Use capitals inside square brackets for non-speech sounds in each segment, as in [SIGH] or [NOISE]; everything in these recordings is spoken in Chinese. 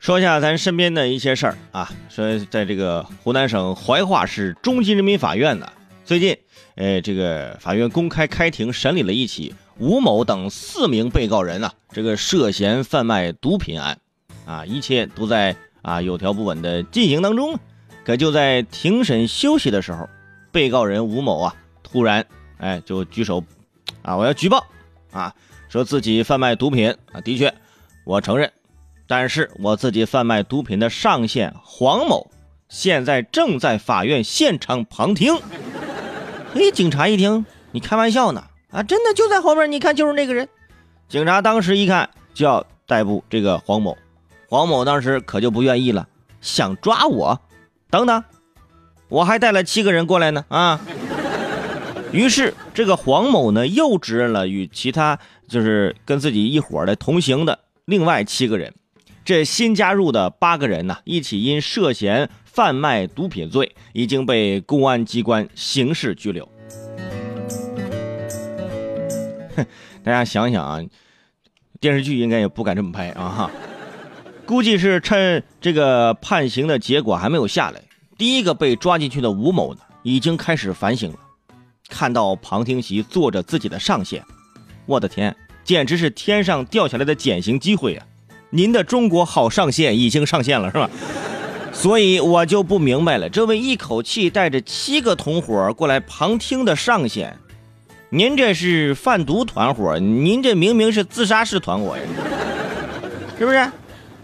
说一下咱身边的一些事儿啊，说在这个湖南省怀化市中级人民法院呢，最近，呃，这个法院公开开庭审理了一起吴某等四名被告人啊，这个涉嫌贩卖毒品案，啊，一切都在啊有条不紊的进行当中。可就在庭审休息的时候，被告人吴某啊，突然哎就举手，啊，我要举报，啊，说自己贩卖毒品啊，的确，我承认。但是我自己贩卖毒品的上线黄某，现在正在法院现场旁听。嘿，警察一听，你开玩笑呢？啊，真的就在后面，你看就是那个人。警察当时一看就要逮捕这个黄某，黄某当时可就不愿意了，想抓我？等等，我还带了七个人过来呢啊！于是这个黄某呢，又指认了与其他就是跟自己一伙的同行的另外七个人。这新加入的八个人呢，一起因涉嫌贩卖毒品罪，已经被公安机关刑事拘留。哼，[LAUGHS] 大家想想啊，电视剧应该也不敢这么拍啊哈。估计是趁这个判刑的结果还没有下来，第一个被抓进去的吴某呢，已经开始反省了。看到旁听席坐着自己的上线，我的天，简直是天上掉下来的减刑机会啊！您的中国好上线已经上线了是吧？所以我就不明白了，这位一口气带着七个同伙过来旁听的上线，您这是贩毒团伙，您这明明是自杀式团伙呀，是不是？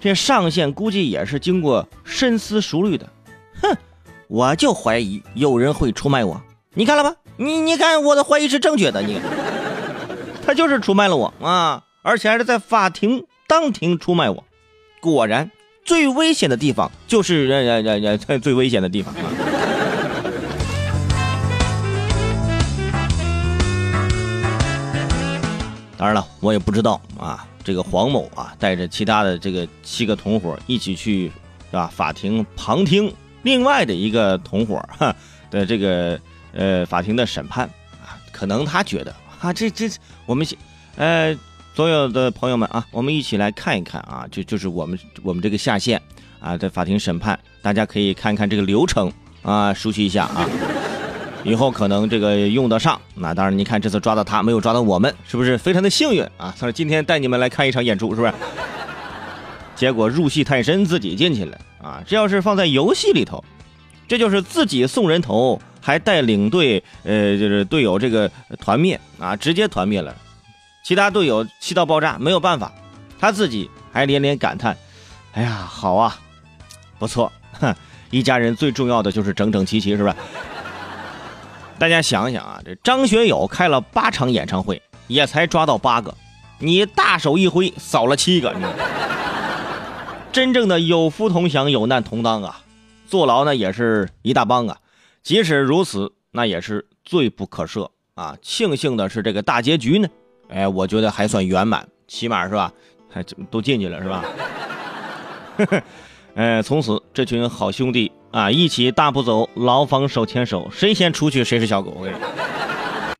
这上线估计也是经过深思熟虑的。哼，我就怀疑有人会出卖我，你看了吧？你你看我的怀疑是正确的，你他就是出卖了我啊，而且还是在法庭。当庭出卖我，果然最危险的地方就是人人人人最危险的地方啊！当然了，我也不知道啊，这个黄某啊带着其他的这个七个同伙一起去是吧？法庭旁听另外的一个同伙 [LAUGHS] 哈的这个呃法庭的审判啊，可能他觉得啊这这我们呃。所有的朋友们啊，我们一起来看一看啊，就就是我们我们这个下线啊，在法庭审判，大家可以看看这个流程啊，熟悉一下啊，[LAUGHS] 以后可能这个用得上。那当然，你看这次抓到他，没有抓到我们，是不是非常的幸运啊？他说今天带你们来看一场演出，是不是？[LAUGHS] 结果入戏太深，自己进去了啊！这要是放在游戏里头，这就是自己送人头，还带领队，呃，就是队友这个团灭啊，直接团灭了。其他队友气到爆炸，没有办法，他自己还连连感叹：“哎呀，好啊，不错，哼，[LAUGHS] 一家人最重要的就是整整齐齐，是吧？” [LAUGHS] 大家想想啊，这张学友开了八场演唱会，也才抓到八个，你大手一挥扫了七个，真正的有福同享，有难同当啊！坐牢呢也是一大帮啊，即使如此，那也是罪不可赦啊！庆幸的是，这个大结局呢。哎，我觉得还算圆满，起码是吧？还都进去了是吧？[LAUGHS] 哎，从此这群好兄弟啊，一起大步走，牢房手牵手，谁先出去谁是小狗。我跟你说。